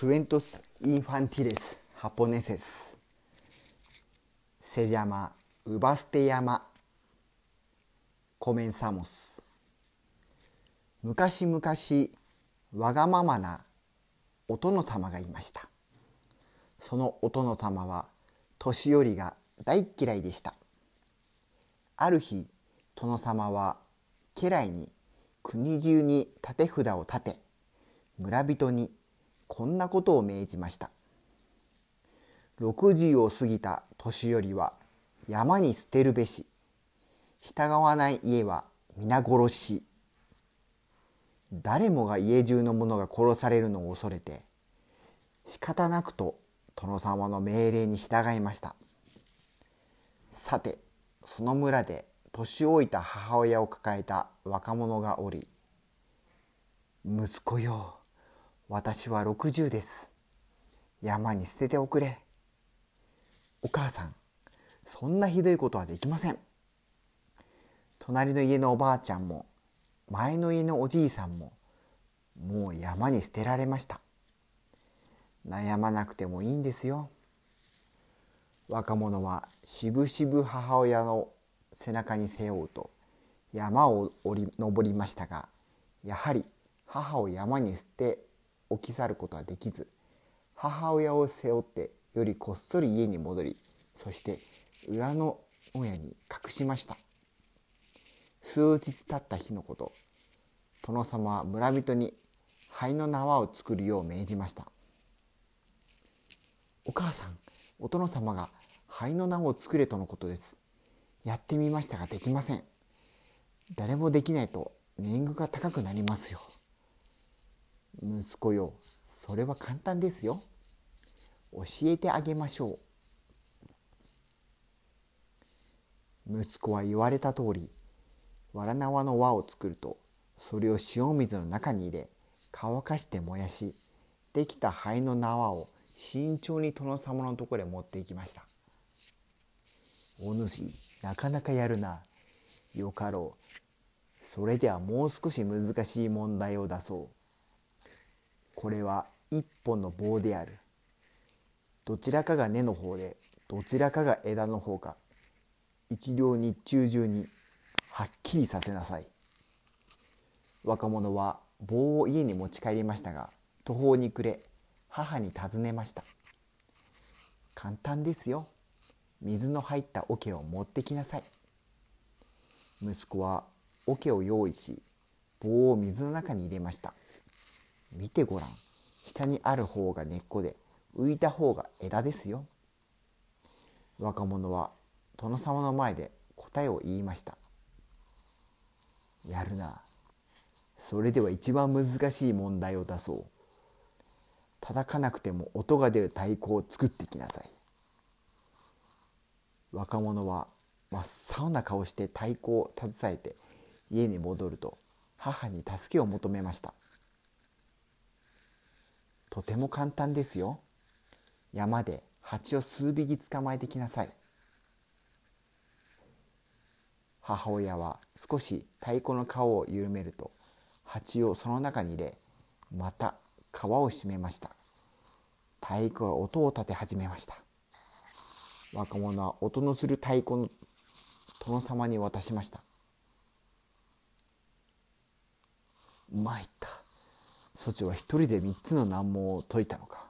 クエントス・インファンティレス・ハポネセス・セジャマ・ウバステヤマ・コメンサモス昔々わがままなお殿様がいましたそのお殿様は年寄りが大嫌いでしたある日殿様は家来に国中に立て札を立て村人にこんなことを命じました。60を過ぎた年寄りは山に捨てるべし。従わない家は皆殺し。誰もが家中の者が殺されるのを恐れて仕方なくと殿様の命令に従いました。さてその村で年老いた母親を抱えた若者がおり「息子よ。私は60です。山に捨てておくれ。お母さん、そんなひどいことはできません。隣の家のおばあちゃんも、前の家のおじいさんも、もう山に捨てられました。悩まなくてもいいんですよ。若者はしぶしぶ母親の背中に背負うと山をり登りましたがやはり母を山に捨て置き去ることはできず母親を背負ってよりこっそり家に戻りそして裏の親に隠しました。数日経った日のこと殿様は村人に灰の縄を作るよう命じました。お母さんお殿様が灰の縄を作れとのことです。やってみましたができません。誰もできないと年貢が高くなりますよ。息子よ。それは簡単ですよ。教えてあげましょう。息子は言われた通りわら縄の輪を作るとそれを塩水の中に入れ乾かして燃やしできた灰の縄を慎重に殿様のところへ持っていきました。お主なかなかやるな。よかろう。それではもう少し難しい問題を出そう。これは一本の棒である。どちらかが根の方でどちらかが枝の方か一両日中中にはっきりさせなさい。若者は棒を家に持ち帰りましたが途方に暮れ母に尋ねました。簡単ですよ。水の入った桶を持ってきなさい。息子は桶を用意し棒を水の中に入れました。見てごらん。下にある方が根っこで浮いた方が枝ですよ。若者は殿様の前で答えを言いました。やるな。それでは一番難しい問題を出そう。叩かなくても音が出る太鼓を作ってきなさい。若者は真っ青な顔して太鼓を携えて家に戻ると母に助けを求めました。とても簡単ですよ。山で蜂を数匹捕まえてきなさい。母親は少し太鼓の皮を緩めると蜂をその中に入れまた皮を締めました太鼓は音を立て始めました若者は音のする太鼓の殿様に渡しました参ったそちは一人で三つの難問を解いたのか？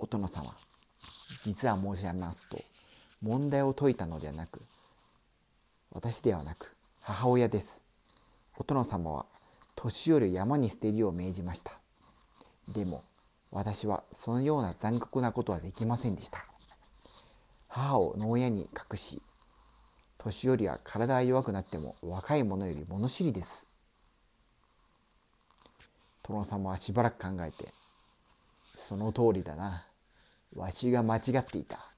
お殿様実は申し上げますと問題を解いたのではなく私ではなく母親です。お殿様は年寄りを山に捨てるよう命じました。でも私はそのような残酷なことはできませんでした。母を牢屋に隠し年寄りは体が弱くなっても若い者より物知りです。殿様はしばらく考えて「その通りだな。わしが間違っていた。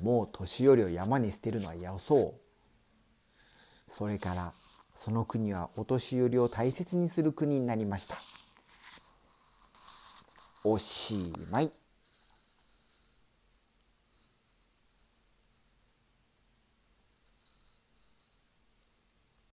もう年寄りを山に捨てるのはよそう」それからその国はお年寄りを大切にする国になりました。おしまい。